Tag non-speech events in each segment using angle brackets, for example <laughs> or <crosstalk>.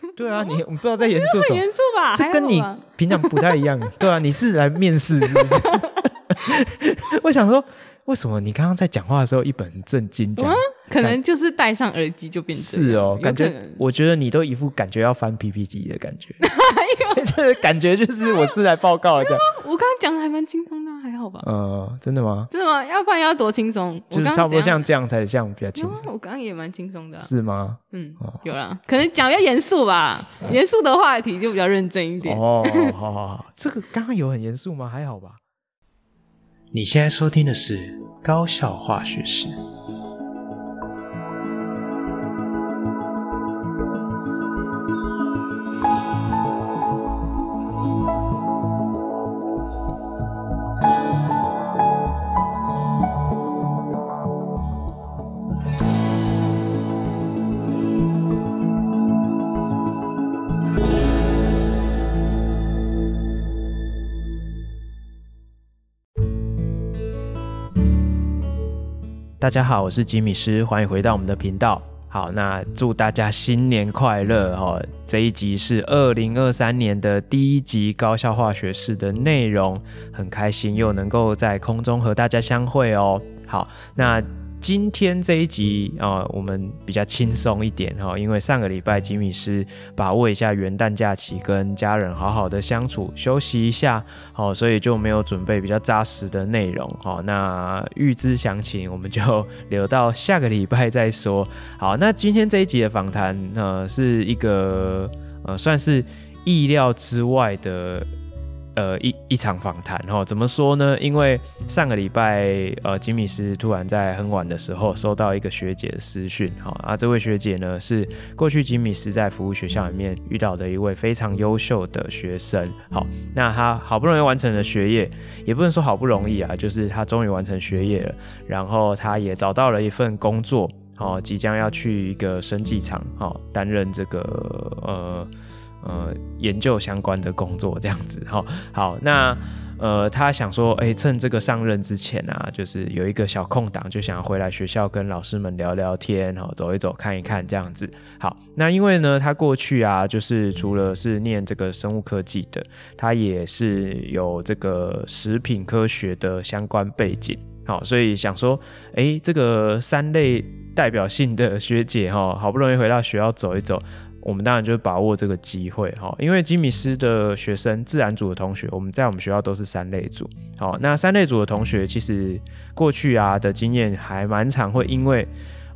<laughs> 对啊，你我不知道在严肃什么？很严肃吧？这跟你平常不太一样。<laughs> 对啊，你是来面试是不是？<laughs> 我想说。为什么你刚刚在讲话的时候一本正经讲？可能就是戴上耳机就变成是哦，感觉我觉得你都一副感觉要翻 PPT 的感觉，就是感觉就是我是来报告的这样。我刚刚讲的还蛮轻松的，还好吧？呃，真的吗？真的吗？要不然要多轻松？就是差不多像这样才像比较轻松。我刚刚也蛮轻松的，是吗？嗯，有啦，可能讲比较严肃吧，<laughs> 严肃的话题就比较认真一点。哦，好好好，这个刚刚有很严肃吗？还好吧。你现在收听的是《高校化学事》。大家好，我是吉米师，欢迎回到我们的频道。好，那祝大家新年快乐哦！这一集是二零二三年的第一集高效化学式的内容，很开心又能够在空中和大家相会哦。好，那。今天这一集啊、我们比较轻松一点哈，因为上个礼拜吉米是把握一下元旦假期，跟家人好好的相处，休息一下，好，所以就没有准备比较扎实的内容哈。那预知详情，我们就留到下个礼拜再说。好，那今天这一集的访谈呃，是一个呃，算是意料之外的。呃，一一场访谈哈，怎么说呢？因为上个礼拜，呃，吉米斯突然在很晚的时候收到一个学姐的私讯，哈啊，这位学姐呢是过去吉米斯在服务学校里面遇到的一位非常优秀的学生，好，那他好不容易完成了学业，也不能说好不容易啊，就是他终于完成学业了，然后他也找到了一份工作，哦，即将要去一个生技厂，哦，担任这个呃。呃，研究相关的工作这样子 <laughs> 哈，好，那呃，他想说，哎、趁这个上任之前啊，就是有一个小空档，就想要回来学校跟老师们聊聊天，哈，走一走，看一看这样子。好，那因为呢，他过去啊，就是除了是念这个生物科技的，他也是有这个食品科学的相关背景，好，所以想说，哎、欸，这个三类代表性的学姐哈，好不容易回到学校走一走。我们当然就把握这个机会哈，因为吉米斯的学生，自然组的同学，我们在我们学校都是三类组。好，那三类组的同学其实过去啊的经验还蛮常会因为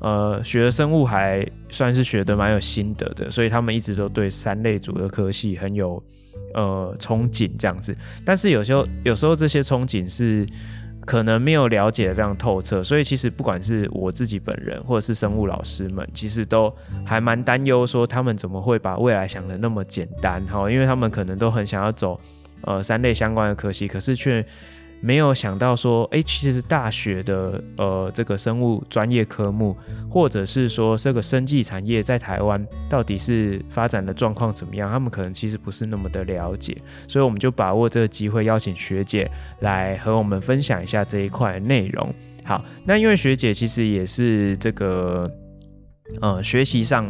呃学的生物还算是学的蛮有心得的，所以他们一直都对三类组的科系很有呃憧憬这样子。但是有时候有时候这些憧憬是。可能没有了解的非常透彻，所以其实不管是我自己本人，或者是生物老师们，其实都还蛮担忧，说他们怎么会把未来想的那么简单哈？因为他们可能都很想要走呃三类相关的科系，可是却。没有想到说，哎，其实大学的呃这个生物专业科目，或者是说这个生技产业在台湾到底是发展的状况怎么样，他们可能其实不是那么的了解，所以我们就把握这个机会，邀请学姐来和我们分享一下这一块内容。好，那因为学姐其实也是这个呃学习上。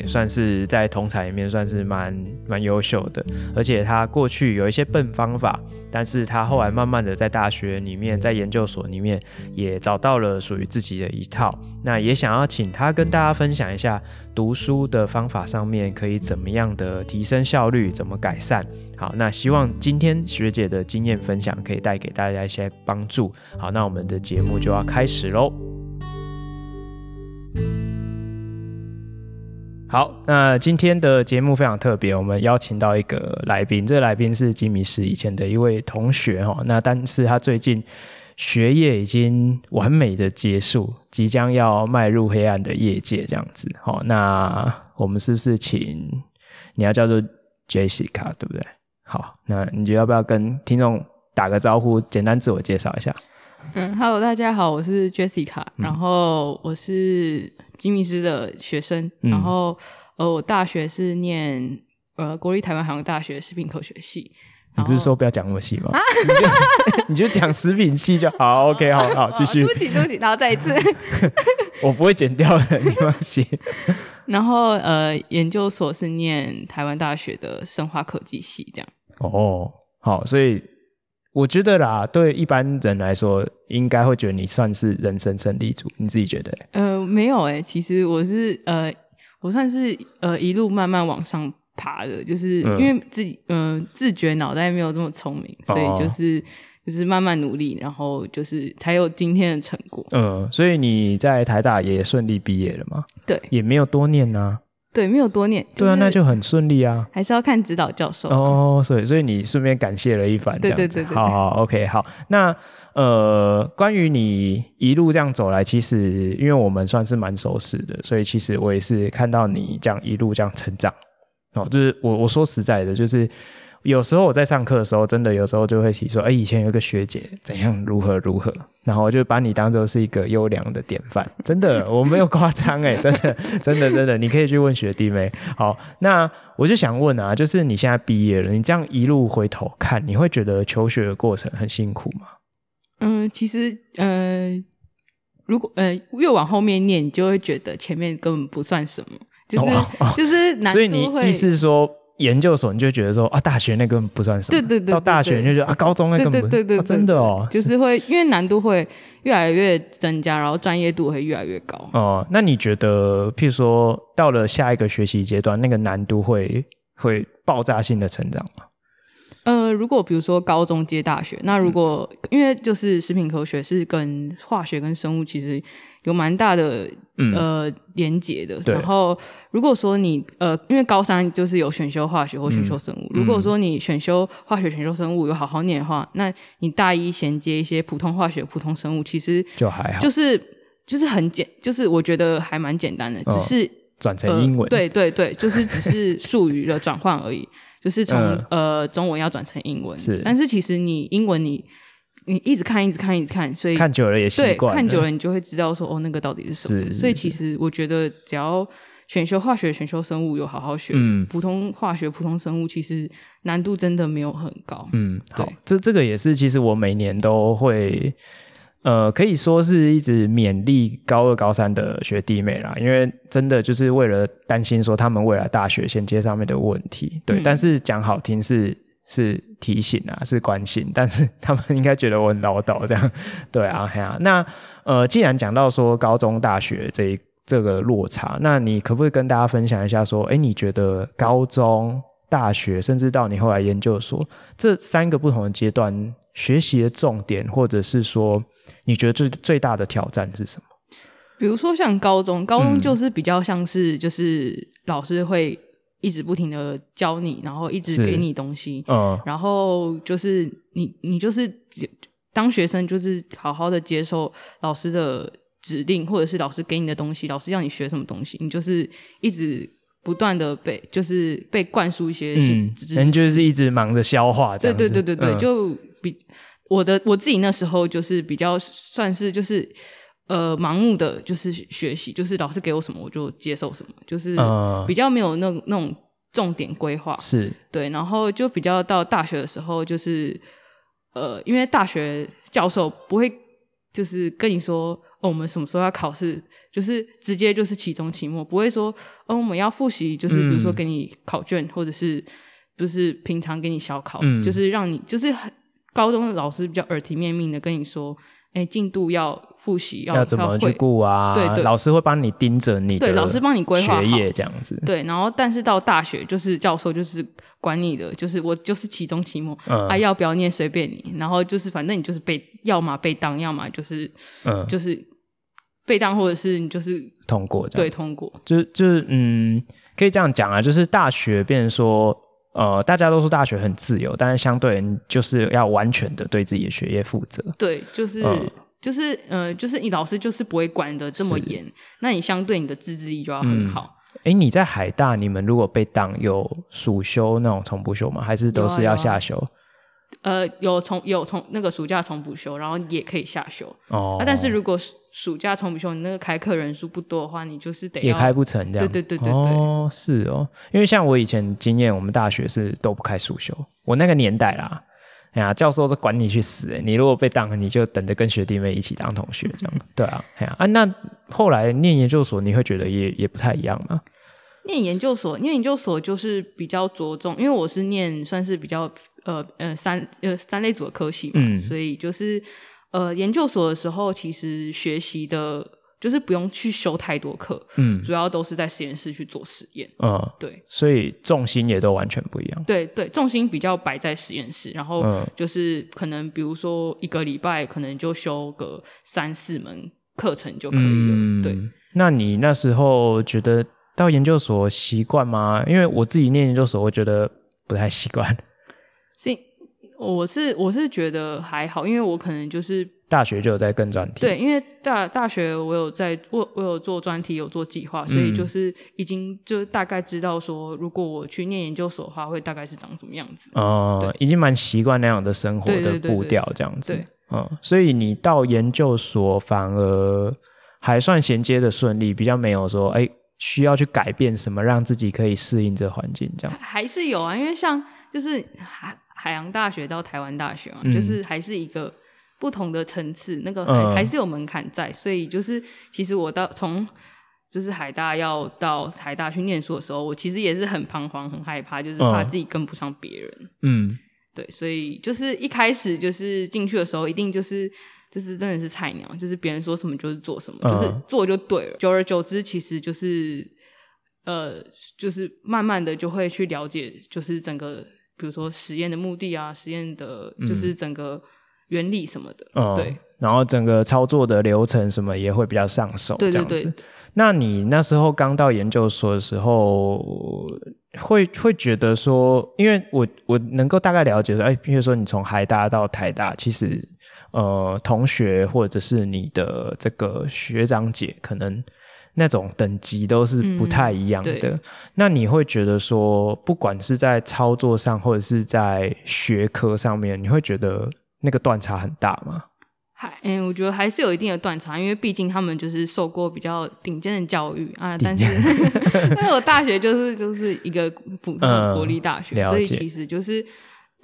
也算是在同侪里面算是蛮蛮优秀的，而且他过去有一些笨方法，但是他后来慢慢的在大学里面，在研究所里面也找到了属于自己的一套。那也想要请他跟大家分享一下读书的方法上面可以怎么样的提升效率，怎么改善。好，那希望今天学姐的经验分享可以带给大家一些帮助。好，那我们的节目就要开始喽。好，那今天的节目非常特别，我们邀请到一个来宾，这个来宾是吉米斯以前的一位同学哈。那但是他最近学业已经完美的结束，即将要迈入黑暗的业界这样子。好，那我们是不是请你要叫做 Jessica 对不对？好，那你就要不要跟听众打个招呼，简单自我介绍一下？嗯，Hello，大家好，我是 Jessica，嗯，然后我是吉米斯的学生，嗯，然后呃，我大学是念呃国立台湾海洋大学食品科学系。你不是说不要讲那么细吗？啊、你就 <laughs> 你就讲食品系就好，OK，<laughs> 好好继续。对不起，对不起，然后再一次，<laughs> 我不会剪掉的，你放心。然后呃，研究所是念台湾大学的生化科技系，这样。哦，好，所以我觉得啦，对一般人来说，应该会觉得你算是人生胜利组，你自己觉得？呃，没有诶，其实我是呃，我算是呃一路慢慢往上爬的，就是因为自己嗯、呃、自觉脑袋没有这么聪明，所以就是。哦就是慢慢努力，然后就是才有今天的成果。嗯，所以你在台大也顺利毕业了吗？对，也没有多念啊。对，没有多念。对啊，那就很顺利啊。还是要看指导教授哦。所以，所以你顺便感谢了一番。对对对对。好好，OK，好。那呃，关于你一路这样走来，其实因为我们算是蛮熟识的，所以其实我也是看到你这样一路这样成长。哦，就是我我说实在的，就是。有时候我在上课的时候，真的有时候就会提说，哎，以前有个学姐怎样如何如何，然后我就把你当做是一个优良的典范，真的，我没有夸张 <laughs> 哎，真的，真的，真的，你可以去问学弟妹。好，那我就想问啊，就是你现在毕业了，你这样一路回头看，你会觉得求学的过程很辛苦吗？嗯，其实，呃，如果呃越往后面念，你就会觉得前面根本不算什么，就是、哦哦、就是难度会，所以你意思是说？研究所你就觉得说啊，大学那根本不算什么。对对对。到大学你就觉得啊，高中那根本对对对对，真的哦，就是会因为难度会越来越增加，然后专业度会越来越高。哦，那你觉得，譬如说到了下一个学习阶段，那个难度会会爆炸性的成长吗？呃，如果比如说高中接大学，那如果、嗯、因为就是食品科学是跟化学跟生物其实。有蛮大的呃连结的，然后如果说你呃，因为高三就是有选修化学或选修生物，嗯、如果说你选修化学、选修生物有好好念的话，那你大一衔接一些普通化学、普通生物，其实就还好，就是就是很简，就是我觉得还蛮简单的，只是转、哦、成英文、呃，对对对，就是只是术语的转换而已，就是从、<laughs> 嗯、呃中文要转成英文，是，但是其实你英文你。你一直看，一直看，一直看，所以看久了也习惯。对，看久了你就会知道说，哦，那个到底是什么。所以其实我觉得，只要选修化学、选修生物有好好学，嗯，普通化学、普通生物其实难度真的没有很高。嗯，好，这这个也是，其实我每年都会，呃，可以说是一直勉励高二、高三的学弟妹啦，因为真的就是为了担心说他们未来大学衔接上面的问题。对，嗯、但是讲好听是。是提醒啊，是关心，但是 <laughs> 他们应该觉得我很唠叨，这样对啊，嘿啊。那呃，既然讲到说高中、大学这一这个落差，那你可不可以跟大家分享一下，说，哎，你觉得高中、大学，甚至到你后来研究所这三个不同的阶段，学习的重点，或者是说，你觉得最最大的挑战是什么？比如说像高中，高中就是比较像是就是老师会。一直不停的教你，然后一直给你东西，嗯，然后就是你，你就是当学生，就是好好的接受老师的指令，或者是老师给你的东西，老师要你学什么东西，你就是一直不断的被，就是被灌输一些，嗯，人就是一直忙着消化，对对对对对，嗯，就比我的我自己那时候就是比较算是就是。呃，盲目的就是学习，就是老师给我什么我就接受什么，就是比较没有那那种重点规划，是对。然后就比较到大学的时候，就是呃，因为大学教授不会就是跟你说哦，我们什么时候要考试，就是直接就是期中期末，不会说哦，我们要复习，就是比如说给你考卷，嗯、或者是就是平常给你小考，嗯、就是让你就是高中的老师比较耳提面命的跟你说。哎，进度要复习，要要怎么去顾啊？对对，老师会帮你盯着你的对，老师帮你规划学业这样子。对，然后但是到大学，就是教授就是管你的，就是我就是期中期末，嗯、啊要不要念随便你。然后就是反正你就是被，要么被当，要么就是嗯，就是被当，或者是你就是通过。对，通过。就就是嗯，可以这样讲啊，就是大学变成说。呃，大家都说大学很自由，但是相对就是要完全的对自己的学业负责。对，就是、呃、就是呃，就是你老师就是不会管得这么严，那你相对你的自制力就要很好。哎、嗯，你在海大，你们如果被当有暑修那种重补修吗？还是都是要下修？呃，有重有重那个暑假重补修，然后也可以下修哦、啊。但是如果暑假重补修，你那个开课人数不多的话，你就是得也开不成这样。对对对对对。哦，是哦，因为像我以前经验，我们大学是都不开暑修。我那个年代啦，哎呀，教授都管你去死诶，你如果被当，你就等着跟学弟妹一起当同学这样。<laughs> 对啊，哎呀啊，那后来念研究所，你会觉得也也不太一样吗？念研究所，念研究所就是比较着重，因为我是念算是比较呃呃三呃三类组的科系嘛，嗯、所以就是呃研究所的时候，其实学习的。就是不用去修太多课，嗯，主要都是在实验室去做实验，嗯，对，所以重心也都完全不一样，对对，重心比较摆在实验室，然后就是可能比如说一个礼拜可能就修个三四门课程就可以了，嗯、对。那你那时候觉得到研究所习惯吗？因为我自己念研究所，我觉得不太习惯。是，我是我是觉得还好，因为我可能就是。大学就有在跟专题，对，因为大大学我有在，我我有做专题，有做计划，所以就是已经就大概知道说，如果我去念研究所的话，会大概是长什么样子。哦、呃，已经蛮习惯那样的生活的步调，这样子。对，嗯，所以你到研究所反而还算衔接的顺利，比较没有说，哎，需要去改变什么，让自己可以适应这环境，这样。还是有啊，因为像就是海海洋大学到台湾大学嘛，嗯、就是还是一个。不同的层次，那个还、嗯、还是有门槛在，所以就是其实我到从就是海大要到台大去念书的时候，我其实也是很彷徨、很害怕，就是怕自己跟不上别人。嗯，对，所以就是一开始就是进去的时候，一定就是就是真的是菜鸟，就是别人说什么就是做什么，嗯、就是做就对了。久而久之，其实就是呃，就是慢慢的就会去了解，就是整个比如说实验的目的啊，实验的就是整个。嗯原理什么的，嗯，对，然后整个操作的流程什么也会比较上手，这样子。对对对。那你那时候刚到研究所的时候，会会觉得说，因为我我能够大概了解说，哎，比如说你从海大到台大，其实呃，同学或者是你的这个学长姐，可能那种等级都是不太一样的。嗯，那你会觉得说，不管是在操作上，或者是在学科上面，你会觉得？那个断差很大吗？还嗯，我觉得还是有一定的断差，因为毕竟他们就是受过比较顶尖的教育啊。但是，<laughs> 我大学就是就是一个普通的国立大学，嗯、所以其实就是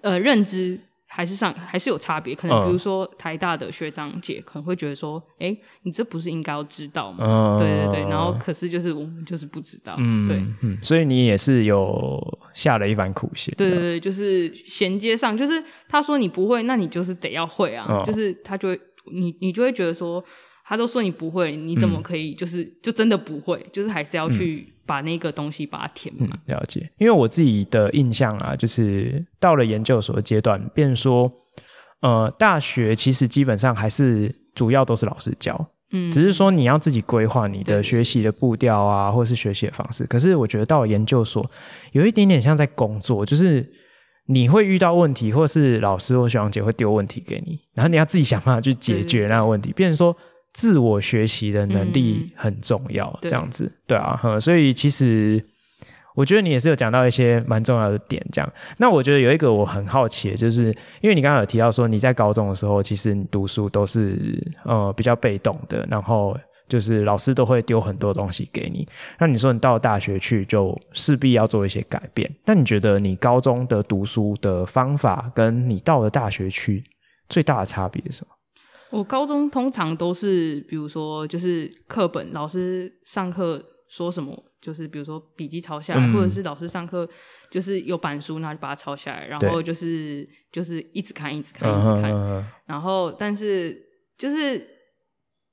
呃认知。还是上还是有差别，可能比如说台大的学长姐可能会觉得说，哎、嗯，你这不是应该要知道吗？嗯、对对对，然后可是就是我们就是不知道，嗯、对，嗯，所以你也是有下了一番苦心，对对对，就是衔接上，就是他说你不会，那你就是得要会啊，嗯、就是他就会你你就会觉得说。他都说你不会，你怎么可以？就是、嗯、就真的不会，就是还是要去把那个东西把它填满、嗯。了解，因为我自己的印象啊，就是到了研究所的阶段，变成说，呃，大学其实基本上还是主要都是老师教，嗯，只是说你要自己规划你的学习的步调啊，或者是学习的方式。可是我觉得到了研究所，有一点点像在工作，就是你会遇到问题，或是老师或学长姐会丢问题给你，然后你要自己想办法去解决那个问题，变成说。自我学习的能力很重要，嗯、这样子，对，对啊，呵，所以其实我觉得你也是有讲到一些蛮重要的点，这样。那我觉得有一个我很好奇的，就是因为你刚刚有提到说你在高中的时候，其实你读书都是呃比较被动的，然后就是老师都会丢很多东西给你。那你说你到了大学去，就势必要做一些改变。那你觉得你高中的读书的方法，跟你到了大学去最大的差别是什么？我高中通常都是，比如说，就是课本老师上课说什么，就是比如说笔记抄下来，嗯、或者是老师上课就是有板书，那就把它抄下来，然后就是就是一直看，一直看，一直看。Uh huh. 然后，但是就是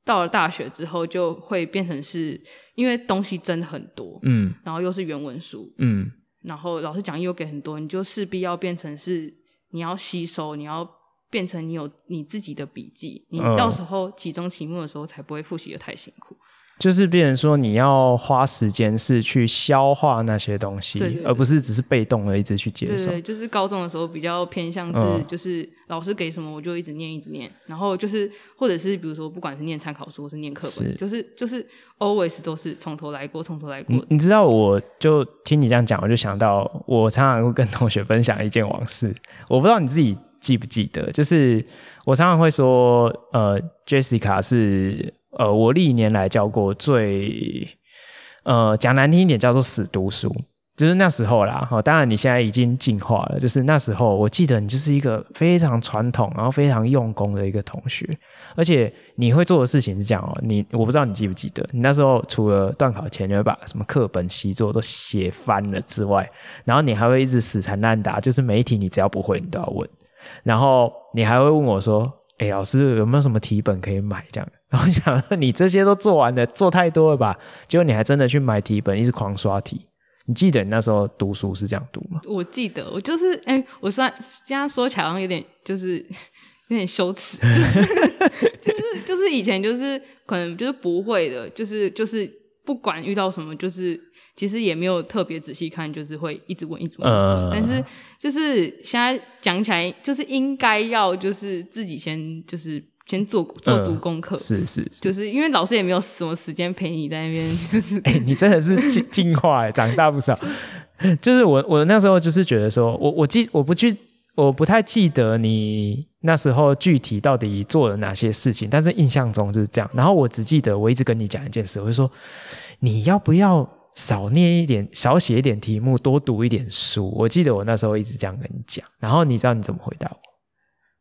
到了大学之后，就会变成是因为东西真的很多，嗯，然后又是原文书，嗯，然后老师讲义又给很多，你就势必要变成是你要吸收，你要。变成你有你自己的笔记，你到时候期中期末的时候才不会复习的太辛苦。就是变成说你要花时间是去消化那些东西，而不是只是被动的一直去接受。对，对，就是高中的时候比较偏向是，就是老师给什么我就一直念一直念，然后就是或者是比如说不管是念参考书或是念课本，是就是就是 always 都是从头来过，从头来过。你知道，我就听你这样讲，我就想到我常常会跟同学分享一件往事，我不知道你自己。记不记得？就是我常常会说，呃，Jessica 是呃，我历年来教过最呃，讲难听一点叫做死读书，就是那时候啦，哈，当然你现在已经进化了。就是那时候，我记得你就是一个非常传统，然后非常用功的一个同学。而且你会做的事情是这样哦，你我不知道你记不记得，你那时候除了段考前你会把什么课本习作都写翻了之外，然后你还会一直死缠烂打，就是每一题你只要不会，你都要问。然后你还会问我说：“哎，老师有没有什么题本可以买？”这样，然后想说你这些都做完了，做太多了吧？结果你还真的去买题本，一直狂刷题。你记得你那时候读书是这样读吗？我记得，我就是哎、我算这样说起来好像有点就是有点羞耻，<laughs> 就是就是就是以前就是可能就是不会的，就是就是不管遇到什么，就是其实也没有特别仔细看，就是会一直问一直问，呃、但是就是现在讲起来，就是应该要就是自己先就是。先做做足功课，是是是，就是因为老师也没有什么时间陪你在那边，<laughs> 就是哎、欸，你真的是进进化哎，长大不少。<laughs> 就是我我那时候就是觉得说，我我记我不去我不太记得你那时候具体到底做了哪些事情，但是印象中就是这样。然后我只记得我一直跟你讲一件事，我就说你要不要少念一点，少写一点题目，多读一点书。我记得我那时候一直这样跟你讲，然后你知道你怎么回答我？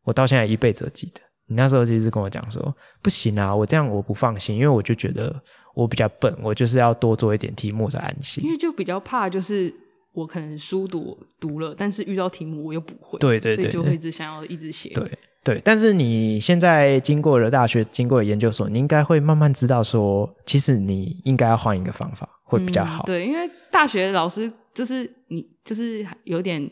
我到现在一辈子都记得。你那时候就一直跟我讲说，不行啊，我这样我不放心，因为我就觉得我比较笨，我就是要多做一点题目才安心。因为就比较怕，就是我可能书读读了，但是遇到题目我又不会，对对对，所以就会一直想要一直写。对对，但是你现在经过了大学，经过了研究所，你应该会慢慢知道说，其实你应该要换一个方法会比较好。嗯，对，因为大学老师就是你，就是有点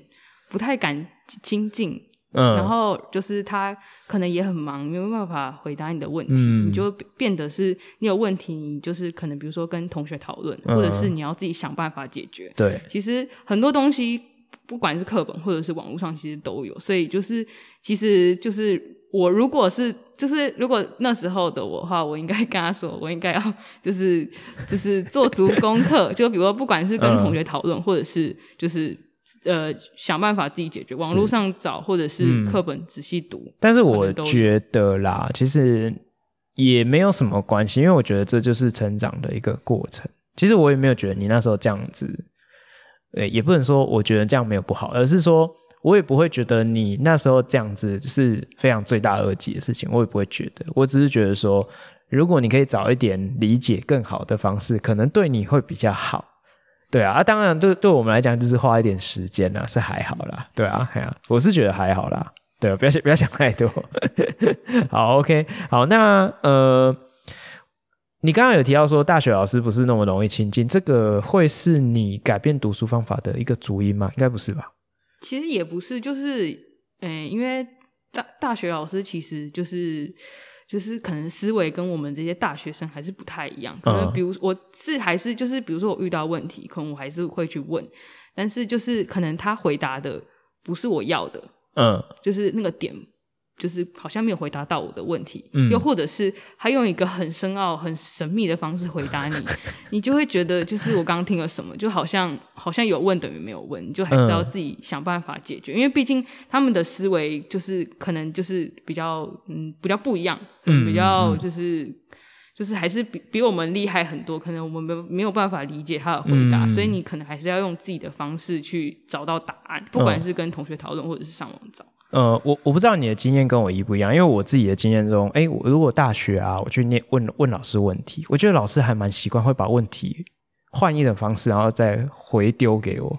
不太敢亲近。嗯，然后就是他可能也很忙，没有办法回答你的问题，嗯、你就变得是你有问题，你就是可能比如说跟同学讨论，嗯、或者是你要自己想办法解决。对，其实很多东西不管是课本或者是网络上，其实都有。所以就是，其实就是我如果是就是如果那时候的我的话，我应该跟他说，我应该要 <laughs> 就是就是做足功课，<laughs> 就比如说不管是跟同学讨论，嗯、或者是就是。呃，想办法自己解决，网络上找，或者是课本仔细读。嗯。但是我觉得啦，其实也没有什么关系，因为我觉得这就是成长的一个过程。其实我也没有觉得你那时候这样子，呃，也不能说我觉得这样没有不好，而是说我也不会觉得你那时候这样子是非常罪大恶极的事情，我也不会觉得。我只是觉得说，如果你可以早一点理解更好的方式，可能对你会比较好。对啊，啊，当然对对我们来讲就是花一点时间啦，是还好啦。对啊，哎呀，我是觉得还好啦。对啊，不要想不要想太多。<laughs> 好，OK，好，那呃，你刚刚有提到说大学老师不是那么容易亲近，这个会是你改变读书方法的一个主因吗？应该不是吧？其实也不是，就是嗯，因为大大学老师其实就是。就是可能思维跟我们这些大学生还是不太一样，可能比如我是还是就是比如说我遇到问题，可能我还是会去问，但是就是可能他回答的不是我要的，嗯，就是那个点。就是好像没有回答到我的问题，嗯，又或者是他用一个很深奥、很神秘的方式回答你，你就会觉得就是我刚刚听了什么，就好像好像有问等于没有问，你就还是要自己想办法解决，嗯，因为毕竟他们的思维就是可能就是比较嗯比较不一样，嗯，比较就是，嗯，就是还是比比我们厉害很多，可能我们没没有办法理解他的回答，嗯，所以你可能还是要用自己的方式去找到答案，不管是跟同学讨论或者是上网找。呃，我我不知道你的经验跟我一不一样，因为我自己的经验中，哎，我如果大学啊，我去念问问老师问题，我觉得老师还蛮习惯会把问题换一种方式，然后再回丢给我。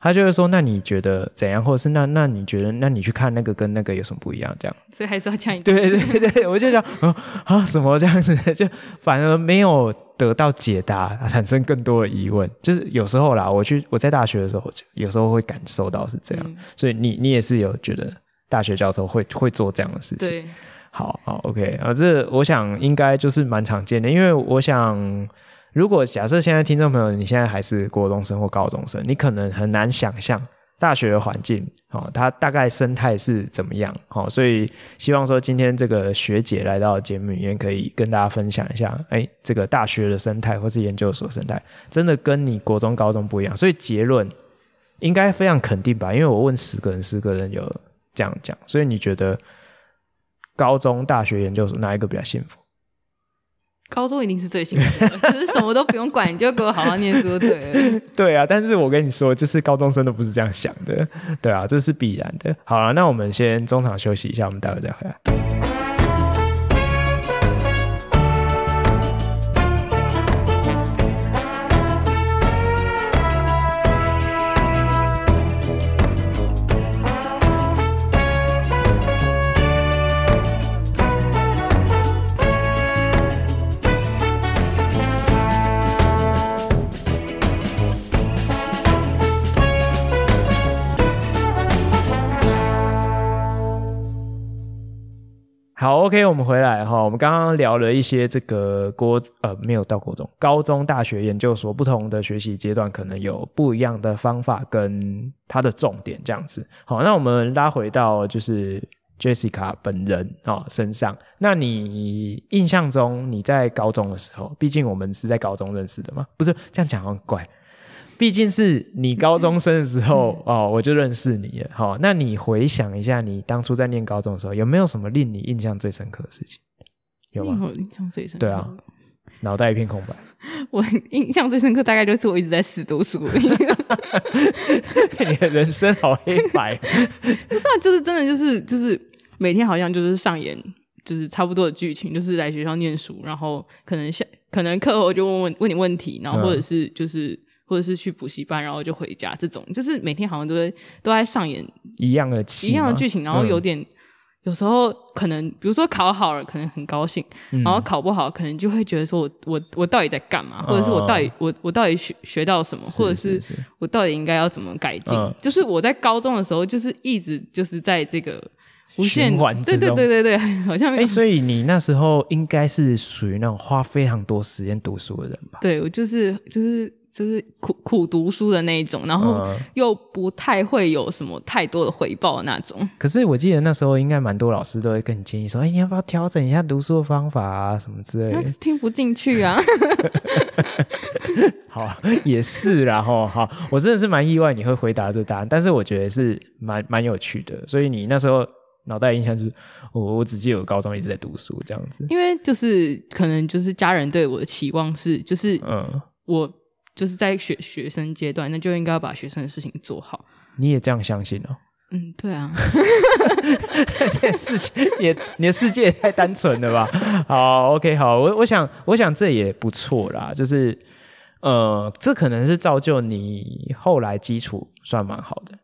他就会说：“那你觉得怎样？或者是那那你觉得，那你去看那个跟那个有什么不一样？这样。”所以还是要讲一对对对，我就想啊啊什么这样子，就反而没有得到解答，产生更多的疑问。就是有时候啦，我去我在大学的时候，有时候会感受到是这样。嗯、所以你你也是有觉得。大学教授会会做这样的事情，对，好好 OK 啊，这我想应该就是蛮常见的，因为我想，如果假设现在听众朋友你现在还是国中生或高中生，你可能很难想象大学的环境哦，它大概生态是怎么样，哦，所以希望说今天这个学姐来到节目里面，可以跟大家分享一下，哎，这个大学的生态或是研究所生态，真的跟你国中高中不一样，所以结论应该非常肯定吧？因为我问十个人，十个人有。这样讲，所以你觉得高中、大学、研究所哪一个比较幸福？高中一定是最幸福的，<laughs> 就是什么都不用管，你就给我好好念书，对。<laughs> 对啊，但是我跟你说，就是高中生都不是这样想的，对啊，这是必然的。好了，那我们先中场休息一下，我们待会再回来。好，OK，我们回来哈。我们刚刚聊了一些这个国呃，没有到国中、高中、大学、研究所不同的学习阶段，可能有不一样的方法跟它的重点这样子。好，那我们拉回到就是 Jessica 本人啊身上。那你印象中你在高中的时候，毕竟我们是在高中认识的嘛，不是这样讲很怪。毕竟是你高中生的时候哦，我就认识你了。好，那你回想一下，你当初在念高中的时候，有没有什么令你印象最深刻的事情？有吗？印象最深刻。对啊，脑袋一片空白。<laughs> 我印象最深刻，大概就是我一直在死读书。<laughs> 你的人生好黑白。<laughs> 不是啊，就是真的，就是就是每天好像就是上演，就是差不多的剧情，就是来学校念书，然后可能下可能课后就问问问你问题，然后或者是就是。嗯或者是去补习班，然后就回家，这种就是每天好像都在都在上演一样的一样的剧情，然后有点、嗯、有时候可能，比如说考好了，可能很高兴，嗯、然后考不好，可能就会觉得说我我我到底在干嘛，或者是我到底、哦、我我到底学学到什么，或者是我到底应该要怎么改进？嗯、就是我在高中的时候，就是一直就是在这个无限对对对对对，好像哎、欸，所以你那时候应该是属于那种花非常多时间读书的人吧？对，我就是就是。就是苦苦读书的那一种，然后又不太会有什么太多的回报的那种。嗯、可是我记得那时候应该蛮多老师都会跟你建议说：“哎，你要不要调整一下读书的方法啊，什么之类的。”听不进去啊。<laughs> 好，也是啦齁。好，我真的是蛮意外你会回答这答案，但是我觉得是蛮蛮有趣的。所以你那时候脑袋印象是，我我只记得我高中一直在读书这样子。因为就是可能就是家人对我的期望是，就是嗯我。就是在学学生阶段，那就应该要把学生的事情做好。你也这样相信哦？<laughs> 嗯，对啊。这事情也，你的世界也太单纯了吧？好，OK，好，我我想，我想这也不错啦。就是，呃，这可能是造就你后来基础算蛮好的，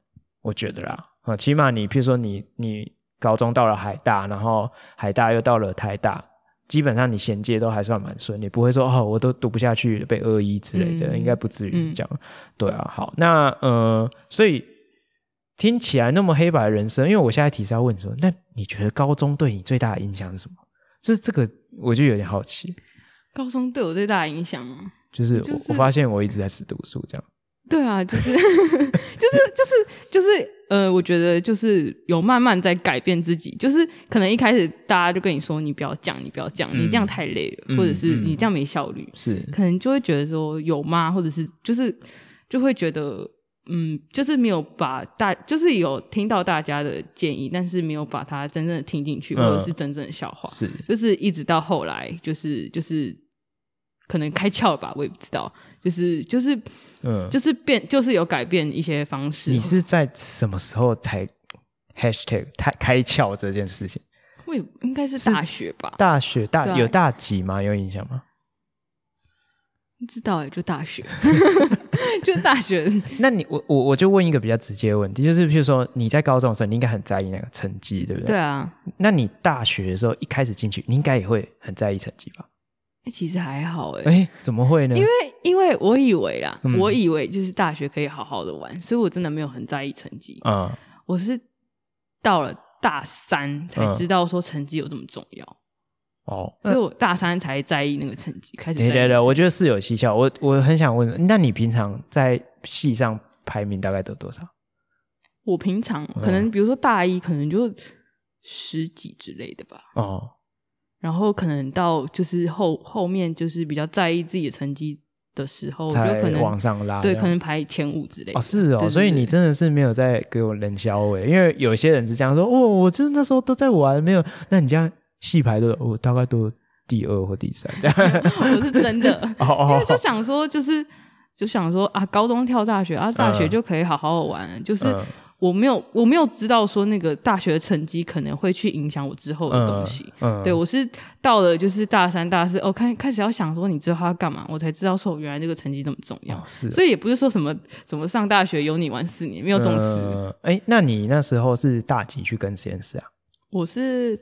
我觉得啦。啊，起码你，譬如说你，你高中到了海大，然后海大又到了台大。基本上你衔接都还算蛮顺利，不会说哦，我都读不下去被恶意之类的，嗯、应该不至于是这样。嗯、对啊，好，那呃，所以听起来那么黑白的人生，因为我现在提示要问说，那你觉得高中对你最大的影响是什么？就是这个，我就有点好奇。高中对我最大的影响吗？就是我、就是、我发现我一直在死读书，这样。对啊，就是 <laughs> 就是就是就是呃，我觉得就是有慢慢在改变自己，就是可能一开始大家就跟你说，你不要这样，你不要这样，嗯、你这样太累了，嗯、或者是你这样没效率，是可能就会觉得说有吗？或者是就是就会觉得嗯，就是没有把大就是有听到大家的建议，但是没有把它真正的听进去，或者是真正的消化，是就是一直到后来，就是就是可能开窍吧，我也不知道。就是就是，嗯，就是变，就是有改变一些方式。你是在什么时候才 hashtag 开开窍这件事情？我也应该是大学吧。大学大有大几吗？有印象吗？不知道哎，就大学，<laughs> 就大学。<laughs> 那你我我我就问一个比较直接的问题，就是譬如说你在高中的时候，你应该很在意那个成绩，对不对？对啊。那你大学的时候一开始进去，你应该也会很在意成绩吧？其实还好哎，哎，怎么会呢？因为因为我以为啦，嗯、我以为就是大学可以好好的玩，所以我真的没有很在意成绩。嗯，我是到了大三才知道说成绩有这么重要。哦、嗯，所以我大三才在意那个成绩。开始对对对，我觉得是有蹊跷。我我很想问，那你平常在系上排名大概得多少？我平常可能比如说大一可能就十几之类的吧。哦。然后可能到就是后后面就是比较在意自己的成绩的时候，才就可能往上拉，对，可能排前五之类的。哦，是哦，所以你真的是没有在给我冷笑诶，因为有些人是这样说，哦，我就是那时候都在玩，没有。那你这样细排的，我大概都第二或第三，这样 <laughs> 我是真的，<laughs> 哦哦，因为就想说，就是就想说啊，高中跳大学啊，大学就可以好好玩，嗯、就是。嗯我没有，我没有知道说那个大学的成绩可能会去影响我之后的东西。嗯，嗯对我是到了就是大三、大四，哦，开开始要想说你之后要干嘛，我才知道说原来这个成绩这么重要。哦、是，所以也不是说什么什么上大学有你玩四年没有这种事。哎、呃，那你那时候是大几去跟实验室啊？我是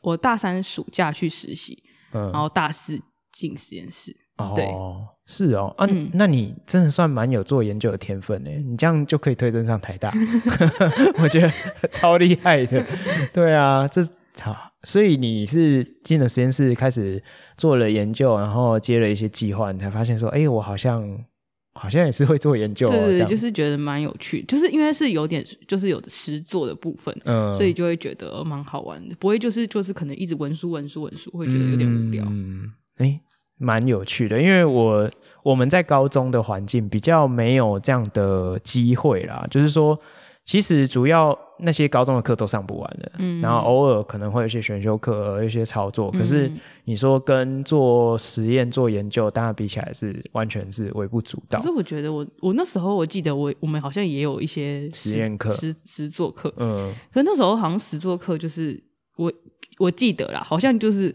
我大三暑假去实习，嗯，然后大四进实验室。哦，是哦，啊，嗯、那你真的算蛮有做研究的天分呢。你这样就可以推甄上台大，<laughs> 我觉得超厉害的。对啊，这好，所以你是进了实验室，开始做了研究，然后接了一些计划，你才发现说，哎，我好像好像也是会做研究、哦，对，对，就是觉得蛮有趣，就是因为是有点就是有实作的部分，嗯，所以就会觉得蛮好玩的，不会就是就是可能一直文书文书文书，会觉得有点无聊，嗯，哎。蛮有趣的，因为我我们在高中的环境比较没有这样的机会啦，就是说，其实主要那些高中的课都上不完的，嗯，然后偶尔可能会有一些选修课，有一些操作，可是你说跟做实验做研究，当然比起来是完全是微不足道。可是我觉得我我那时候我记得我我们好像也有一些实验课、实实作课，嗯，可是那时候好像实作课就是我我记得啦，好像就是。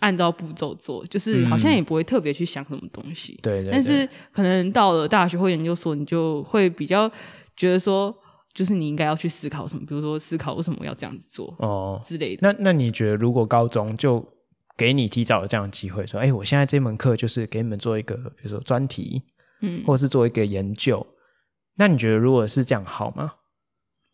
按照步骤做，就是好像也不会特别去想什么东西。嗯、对，对对。但是可能到了大学或研究所，你就会比较觉得说，就是你应该要去思考什么，比如说思考为什么要这样子做哦之类的。那那你觉得，如果高中就给你提早的这样的机会，说，哎，我现在这门课就是给你们做一个，比如说专题，嗯，或者是做一个研究，那你觉得如果是这样好吗？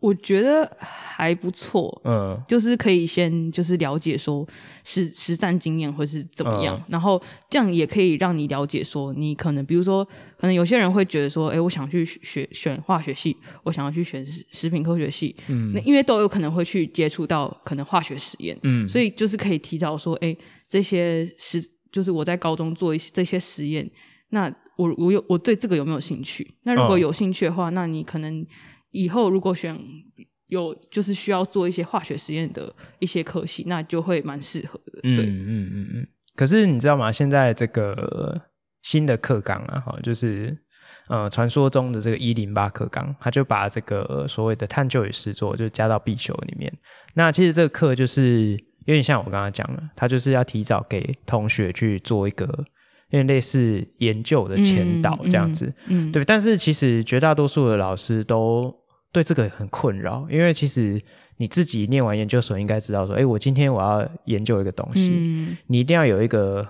我觉得还不错，嗯，就是可以先就是了解说实实战经验会是怎么样，嗯、然后这样也可以让你了解说你可能比如说可能有些人会觉得说，哎，我想去学选化学系，我想要去选食品科学系，嗯，那因为都有可能会去接触到可能化学实验，嗯，所以就是可以提早说，哎，这些实就是我在高中做一些这些实验，那我我有我对这个有没有兴趣？那如果有兴趣的话，嗯、那你可能。以后如果选有就是需要做一些化学实验的一些科系，那就会蛮适合的。对，嗯嗯嗯嗯。可是你知道吗？现在这个新的课纲啊，哈，就是呃，传说中的这个一零八课纲，他就把这个所谓的探究与实作就加到必修里面。那其实这个课就是有点像我刚刚讲的，他就是要提早给同学去做一个有点类似研究的前导这样子，嗯对。但是其实绝大多数的老师都对这个很困扰，因为其实你自己念完研究所应该知道说，哎，我今天我要研究一个东西，嗯、你一定要有一个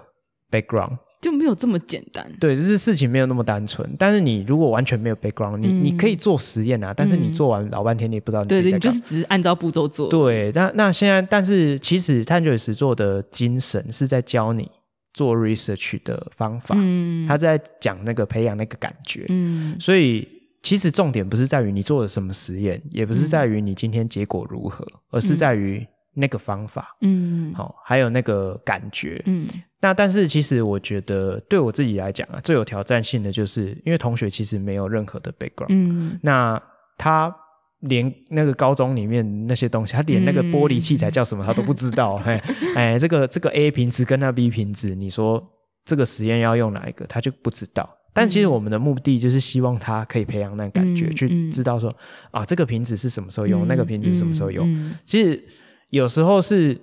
background，就没有这么简单。对，就是事情没有那么单纯。但是你如果完全没有 background，你、嗯、你可以做实验啊，但是你做完老半天，你也不知道你自己在干嘛。对对，你就是只是按照步骤做。对，那那现在，但是其实探究与实作的精神是在教你做 research 的方法，嗯，他在讲那个培养那个感觉，嗯，所以。其实重点不是在于你做了什么实验，也不是在于你今天结果如何，嗯、而是在于那个方法，嗯，好、哦，还有那个感觉，嗯。那但是其实我觉得对我自己来讲啊，最有挑战性的就是因为同学其实没有任何的 background，嗯，那他连那个高中里面那些东西，他连那个玻璃器材叫什么他都不知道，哎、嗯、哎，这个这个 A 瓶子跟那 B 瓶子，你说这个实验要用哪一个，他就不知道。但其实我们的目的就是希望他可以培养那感觉，嗯、去知道说、嗯、啊，这个瓶子是什么时候用，嗯、那个瓶子是什么时候用。其实有时候是，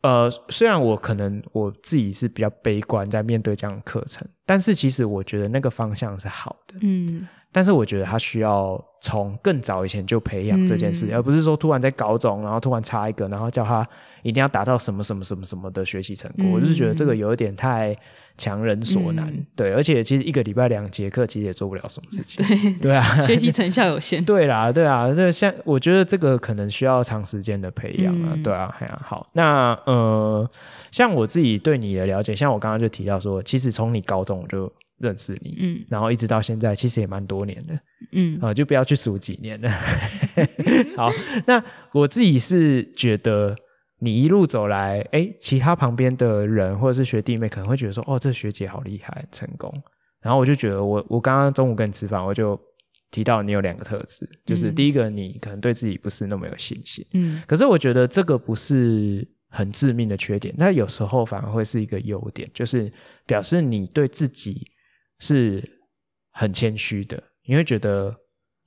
呃，虽然我可能我自己是比较悲观在面对这样的课程，但是其实我觉得那个方向是好的。嗯。但是我觉得他需要从更早以前就培养这件事，嗯、而不是说突然在高中，然后突然插一个，然后叫他一定要达到什么什么什么什么的学习成果。嗯、我就是觉得这个有一点太强人所难。嗯、对，而且其实一个礼拜两节课，其实也做不了什么事情。对对啊，学习成效有限。<laughs> 对啦，对啊，这像我觉得这个可能需要长时间的培养啊。嗯、对啊，哎呀，好，那呃，像我自己对你的了解，像我刚刚就提到说，其实从你高中我就。认识你，嗯，然后一直到现在，其实也蛮多年的，嗯，啊、呃，就不要去数几年了。<laughs> 好，那我自己是觉得你一路走来，哎，其他旁边的人或者是学弟妹可能会觉得说，哦，这学姐好厉害，成功。然后我就觉得我，我我刚刚中午跟你吃饭，我就提到你有两个特质，就是第一个，你可能对自己不是那么有信心，嗯，可是我觉得这个不是。很致命的缺点，那有时候反而会是一个优点，就是表示你对自己是很谦虚的，你会觉得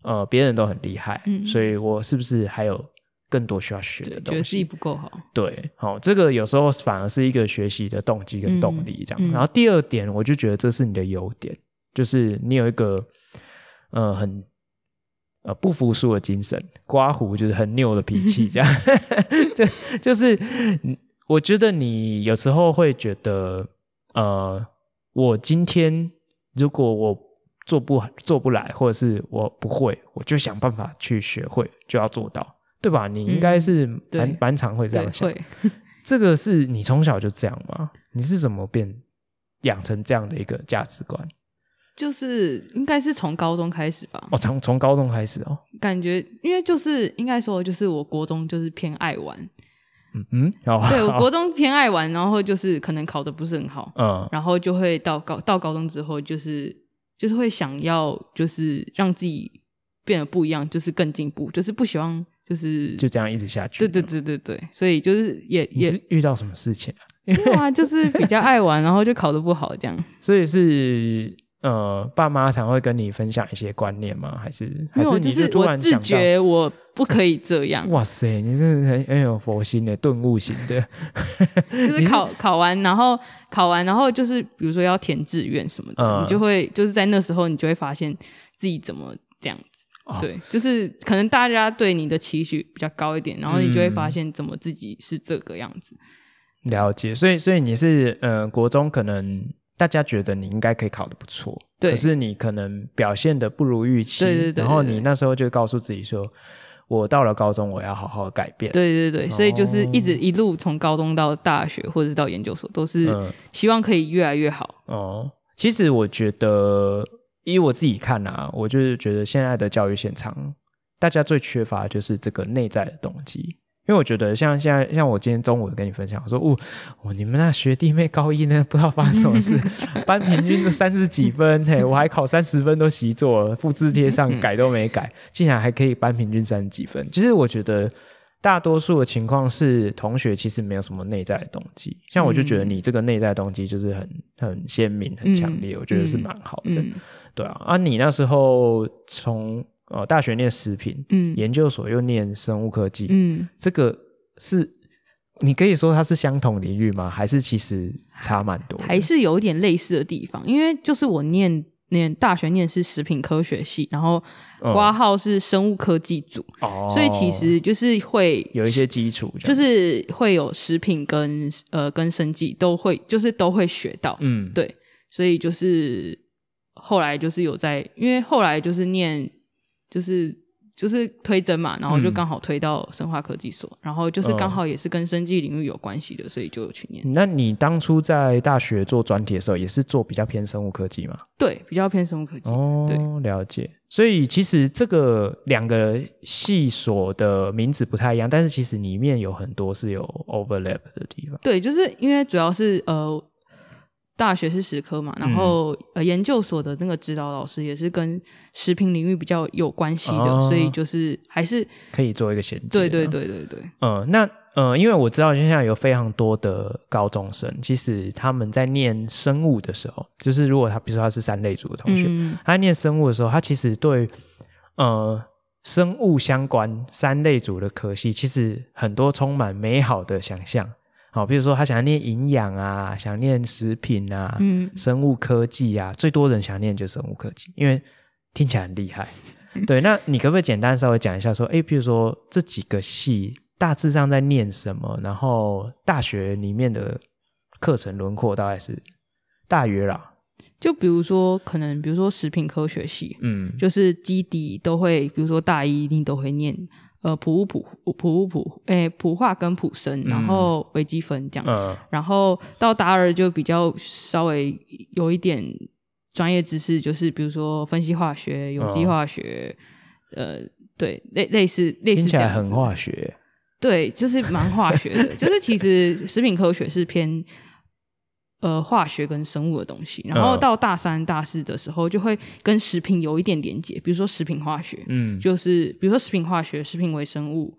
呃别人都很厉害，嗯，所以我是不是还有更多需要学的东西？觉得自己不够好。对，好，这个有时候反而是一个学习的动机跟动力，这样，嗯。然后第二点，我就觉得这是你的优点，就是你有一个呃很。呃，不服输的精神，刮胡就是很拗的脾气，<laughs> 这样，<laughs> 就就是，我觉得你有时候会觉得，呃，我今天如果我做不做不来，或者是我不会，我就想办法去学会，就要做到，对吧？你应该是蛮蛮常会这样想，<laughs> <laughs> 这个是你从小就这样吗？你是怎么变养成这样的一个价值观？就是应该是从高中开始吧。哦，从从高中开始哦。感觉因为就是应该说，就是我国中就是偏爱玩。嗯嗯。哦。对，我国中偏爱玩，然后就是可能考得不是很好。嗯。然后就会到高到高中之后，就是就是会想要就是让自己变得不一样，就是更进步，就是不希望就是就这样一直下去。对对对对对，所以就是也也是遇到什么事情啊？因为啊，就是比较爱玩，然后就考得不好这样。<laughs> 所以是。呃，爸妈常会跟你分享一些观念吗？还是还是你是突然自觉我不可以这样？哇塞，你是很很有佛心的顿悟型的。就是考是考完，然后考完，然后就是比如说要填志愿什么的，嗯、你就会就是在那时候，你就会发现自己怎么这样子。哦、对，就是可能大家对你的期许比较高一点，然后你就会发现怎么自己是这个样子。嗯、了解，所以所以你是呃国中可能。大家觉得你应该可以考得不错，可是你可能表现得不如预期，对对对对，然后你那时候就告诉自己说，我到了高中我要好好改变。对对对，所以就是一直一路从高中到大学或者是到研究所，都是希望可以越来越好。嗯、哦，其实我觉得，以我自己看啊，我就是觉得现在的教育现场，大家最缺乏的就是这个内在的动机。因为我觉得像现在，像我今天中午跟你分享，我说，哦，哦，你们那学弟妹高一呢，不知道发生什么事，<laughs> 班平均都三十几分，嘿，我还考三十分都习作，复制贴上改都没改，竟然还可以班平均三十几分。其实我觉得大多数的情况是，同学其实没有什么内在的动机。像我就觉得你这个内在动机就是很很鲜明、很强烈，我觉得是蛮好的。对啊，啊，你那时候从。哦，大学念食品，嗯，研究所又念生物科技，嗯，这个是你可以说它是相同领域吗？还是其实差蛮多？还是有一点类似的地方？因为就是我念念大学念是食品科学系，然后挂号是生物科技组，哦，所以其实就是会有一些基础，就是会有食品跟呃跟生技都会，就是都会学到，嗯，对，所以就是后来就是有在，因为后来就是念。就是就是推甄嘛，然后就刚好推到生化科技所，嗯、然后就是刚好也是跟生技领域有关系的，嗯、所以就有去念。那你当初在大学做专题的时候，也是做比较偏生物科技吗？对，比较偏生物科技。哦，对，了解。所以其实这个两个系所的名字不太一样，但是其实里面有很多是有 overlap 的地方。对，就是因为主要是呃。大学是食科嘛，然后、嗯、呃，研究所的那个指导老师也是跟食品领域比较有关系的，哦、所以就是还是可以做一个衔接。对对对对对。嗯，那呃，因为我知道现在有非常多的高中生，其实他们在念生物的时候，就是如果他比如说他是三类组的同学，嗯、他念生物的时候，他其实对呃生物相关三类组的科系，其实很多充满美好的想象。好，比如说他想要念营养啊，想念食品啊，嗯，生物科技啊，最多人想念就是生物科技，因为听起来很厉害。<laughs> 对，那你可不可以简单稍微讲一下，说，哎，比如说这几个系大致上在念什么？然后大学里面的课程轮廓大概是大约啦。就比如说，可能比如说食品科学系，嗯，就是基底都会，比如说大一一定都会念。呃，普物普普物普，诶，普化跟普生，然后微积分这样，嗯、然后到大二就比较稍微有一点专业知识，就是比如说分析化学、有机化学，嗯、呃，对，类类似类似这样子，听起来很化学，对，就是蛮化学的，就是其实食品科学是偏。呃，化学跟生物的东西，然后到大三、大四的时候，就会跟食品有一点连接，比如说食品化学，嗯，就是比如说食品化学、食品微生物，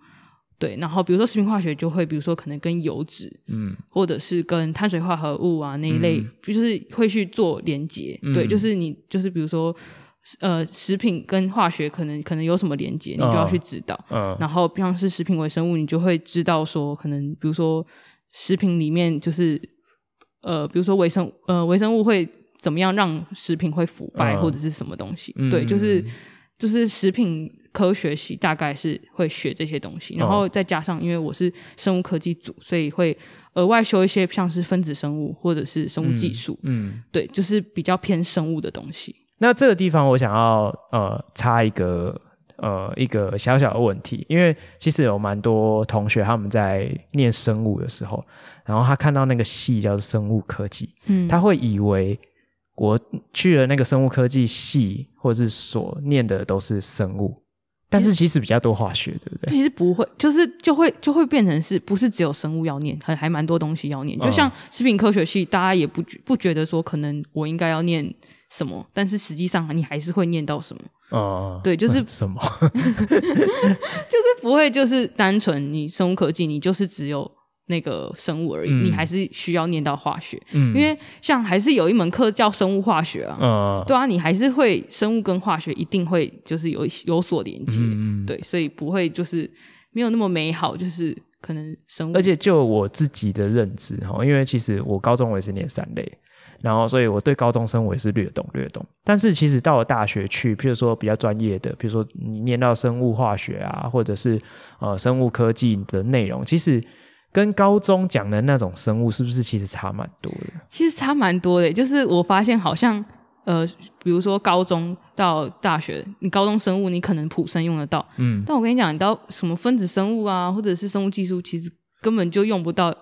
对，然后比如说食品化学就会，比如说可能跟油脂，嗯，或者是跟碳水化合物啊那一类，嗯、就是会去做连接。嗯、对，就是你就是比如说。呃，食品跟化学可能可能有什么连接，你就要去知道。嗯，然后像是食品微生物，你就会知道说，可能比如说食品里面就是呃，比如说微生呃微生物会怎么样让食品会腐败或者是什么东西。嗯、对，就是就是食品科学系大概是会学这些东西，然后再加上因为我是生物科技组，所以会额外修一些像是分子生物或者是生物技术。嗯，嗯对，就是比较偏生物的东西。那这个地方，我想要呃插一个呃一个小小的问题，因为其实有蛮多同学他们在念生物的时候，然后他看到那个系叫做生物科技，嗯，他会以为我去了那个生物科技系或者是所念的都是生物，但是其实比较多化学，对不对？其实不会，就是就会就会变成是不是只有生物要念，还还蛮多东西要念，就像食品科学系，大家也不不觉得说可能我应该要念。什么？但是实际上你还是会念到什么？哦，对，就是 <laughs> 什么，<laughs> 就是不会，就是单纯你生物科技，你就是只有那个生物而已，嗯、你还是需要念到化学，嗯，因为像还是有一门课叫生物化学啊，嗯，对啊，你还是会生物跟化学一定会就是有有所连接，嗯，对，所以不会就是没有那么美好，就是可能生物，而且就我自己的认知哈，因为其实我高中我也是念三类。然后，所以我对高中生我也是略懂略懂。但是，其实到了大学去，譬如说比较专业的，比如说你念到生物化学啊，或者是呃生物科技的内容，其实跟高中讲的那种生物，是不是其实差蛮多的？其实差蛮多的，就是我发现好像呃，比如说高中到大学，你高中生物你可能普生用得到，嗯，但我跟你讲，你到什么分子生物啊，或者是生物技术，其实根本就用不到，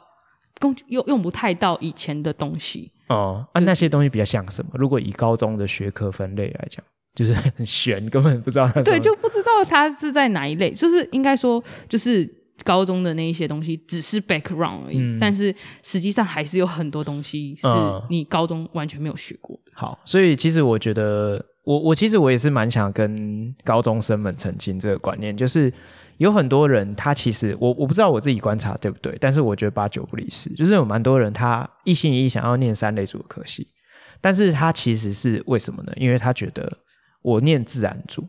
用用用不太到以前的东西。哦，啊，那些东西比较像什么？如果以高中的学科分类来讲，就是很玄，根本不知道它。对，就不知道它是在哪一类。就是应该说，就是高中的那一些东西只是 background 而已，嗯、但是实际上还是有很多东西是你高中完全没有学过的。嗯、好，所以其实我觉得，我我其实我也是蛮想跟高中生们澄清这个观念，就是。有很多人，他其实我我不知道我自己观察对不对，但是我觉得八九不离十，就是有蛮多人他一心一意想要念三类组的科系，但是他其实是为什么呢？因为他觉得我念自然组，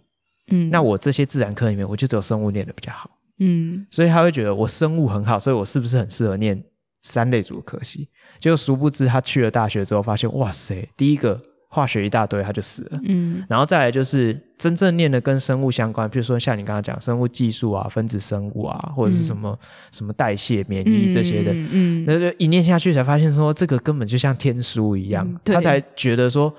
嗯，那我这些自然科里面我就只有生物念的比较好，嗯，所以他会觉得我生物很好，所以我是不是很适合念三类组的科系？就殊不知他去了大学之后发现，哇塞，第一个。化学一大堆，他就死了。嗯，然后再来就是真正念的跟生物相关，比如说像你刚刚讲生物技术啊、分子生物啊，或者是什么、嗯、什么代谢、免疫这些的，嗯，那、嗯、就一念下去才发现说这个根本就像天书一样，嗯、他才觉得说，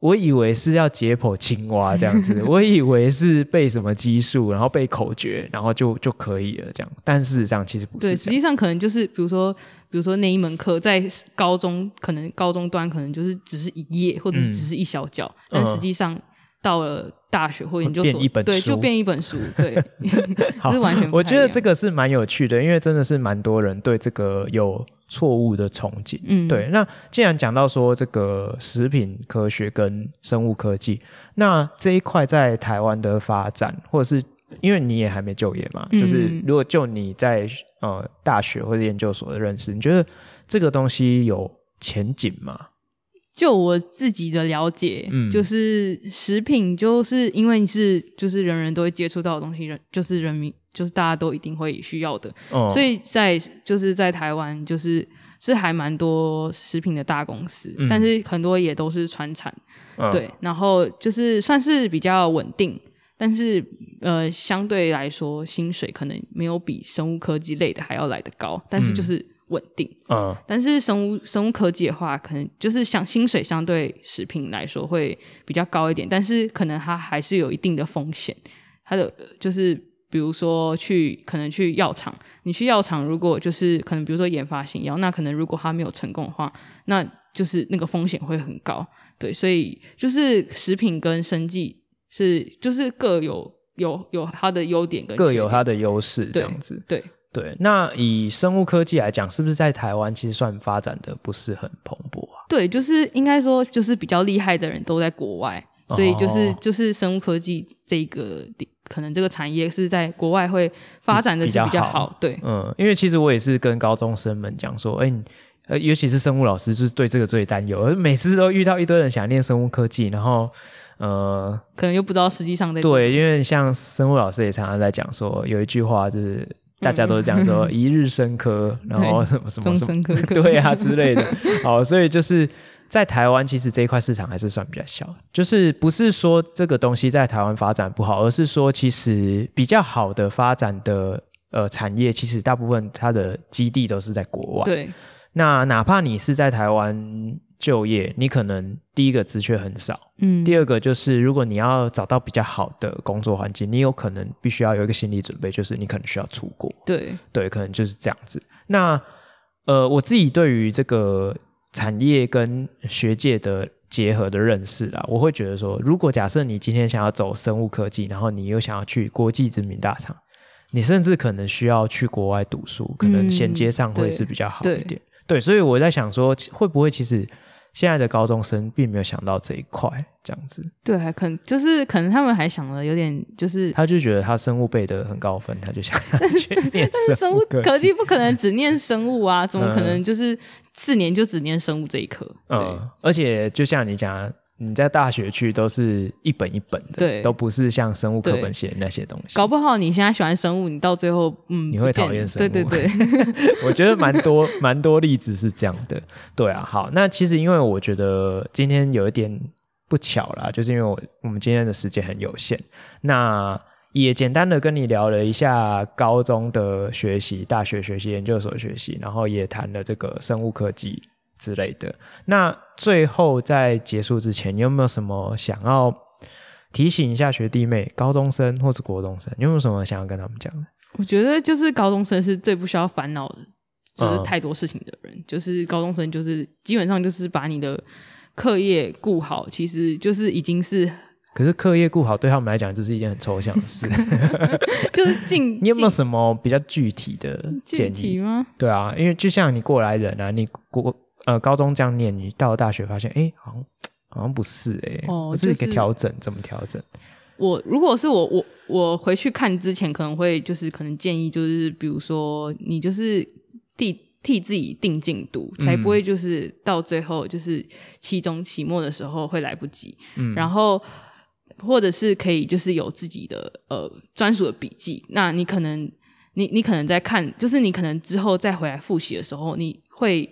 我以为是要解剖青蛙这样子，<laughs> 我以为是背什么基数，然后背口诀，然后就就可以了这样，但事实上其实不是。对，实际上可能就是比如说。比如说那一门课在高中，可能高中端可能就是只是一页或者是只是一小角，嗯、但实际上到了大学或研究所，对，就变一本书，对，<laughs> <laughs> 好是完全。我觉得这个是蛮有趣的，因为真的是蛮多人对这个有错误的憧憬。嗯，对。那既然讲到说这个食品科学跟生物科技，那这一块在台湾的发展，或者是。因为你也还没就业嘛，嗯、就是如果就你在呃大学或者研究所的认识，你觉得这个东西有前景吗？就我自己的了解，嗯，就是食品，就是因为是就是人人都会接触到的东西，人就是人民就是大家都一定会需要的，哦、所以在就是在台湾就是是还蛮多食品的大公司，嗯、但是很多也都是传产，嗯、对，然后就是算是比较稳定。但是，呃，相对来说，薪水可能没有比生物科技类的还要来得高，但是就是稳定。嗯，但是生物生物科技的话，可能就是相薪水相对食品来说会比较高一点，但是可能它还是有一定的风险。它的就是比如说去可能去药厂，你去药厂如果就是可能比如说研发新药，那可能如果它没有成功的话，那就是那个风险会很高。对，所以就是食品跟生计。是，就是各有有有它的优点跟各有它的优势，这样子。对对，那以生物科技来讲，是不是在台湾其实算发展的不是很蓬勃啊？对，就是应该说，就是比较厉害的人都在国外，所以就是就是生物科技这个可能这个产业是在国外会发展的是比较好，好对，嗯，因为其实我也是跟高中生们讲说，哎，呃，尤其是生物老师，就是对这个最担忧，每次都遇到一堆人想念生物科技，然后呃，可能又不知道实际上在对，因为像生物老师也常常在讲说，有一句话就是大家都是讲说一日生科，嗯、然后什么什么什么，<laughs> 对啊之类的，好，所以就是。在台湾，其实这一块市场还是算比较小，就是不是说这个东西在台湾发展不好，而是说其实比较好的发展的呃产业，其实大部分它的基地都是在国外。对。那哪怕你是在台湾就业，你可能第一个职缺很少，嗯，第二个就是如果你要找到比较好的工作环境，你有可能必须要有一个心理准备，就是你可能需要出国。对对，可能就是这样子。那呃，我自己对于这个。产业跟学界的结合的认识啊，我会觉得说，如果假设你今天想要走生物科技，然后你又想要去国际知名大厂，你甚至可能需要去国外读书，可能衔接上会是比较好一点。嗯、对，对，所以我在想说，会不会其实。现在的高中生并没有想到这一块，这样子。对，还可能就是可能他们还想的有点就是，他就觉得他生物背得很高分，他就想要去 <laughs> 念生物。生物科技不可能只念生物啊，怎么可能就是四年就只念生物这一科？嗯，而且就像你讲。你在大学去都是一本一本的，对，都不是像生物课本写的那些东西。搞不好你现在喜欢生物，你到最后嗯，你会讨厌生物。对对对，<laughs> 我觉得蛮多蛮多例子是这样的。对啊，好，那其实因为我觉得今天有一点不巧啦，就是因为我我们今天的时间很有限，那也简单的跟你聊了一下高中的学习、大学学习、研究所学习，然后也谈了这个生物科技。之类的。那最后在结束之前，你有没有什么想要提醒一下学弟妹、高中生或是国中生？你有没有什么想要跟他们讲的？我觉得就是高中生是最不需要烦恼的，就是太多事情的人。嗯、就是高中生就是基本上就是把你的课业顾好，其实就是已经是。可是课业顾好对他们来讲就是一件很抽象的事。就是进。你有没有什么比较具体的建议？吗？对啊，因为就像你过来人啊，你过。呃，高中这样念，你到了大学发现，哎，好像 <tsk> 好像不是哎、欸，哦，就是一个调整，怎么调整？我如果是我，我我回去看之前，可能会就是可能建议，就是比如说你就是替替自己定进度，才不会就是到最后就是期中期末的时候会来不及。嗯，然后或者是可以就是有自己的呃专属的笔记，那你可能你你可能在看，就是你可能之后再回来复习的时候，你会。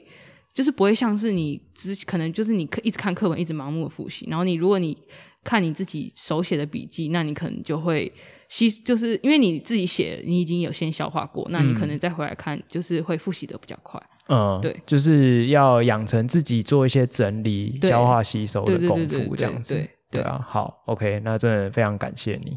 就是不会像是你只可能就是你一直看课文，一直盲目的复习。然后你如果你看你自己手写的笔记，那你可能就会吸，就是因为你自己写，你已经有先消化过，那你可能再回来看，就是会复习的比较快。嗯，对，就是要养成自己做一些整理、消化吸收的功夫，这样子。对，对啊，好，OK，那真的非常感谢你。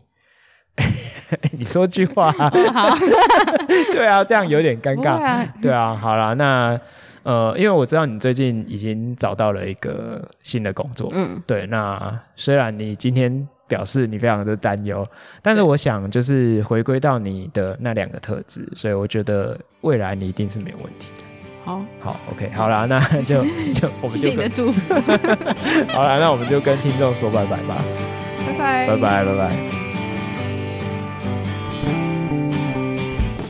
<laughs> 你说句话。<laughs> 好。<laughs> 对啊，这样有点尴尬。啊对啊，好了，那。呃，因为我知道你最近已经找到了一个新的工作，嗯，对。那虽然你今天表示你非常的担忧，但是我想就是回归到你的那两个特质，所以我觉得未来你一定是没有问题的。好，好，OK，好了，那就就我们就跟祝福。好了，那我们就跟听众说拜拜吧，拜拜，拜拜，拜拜。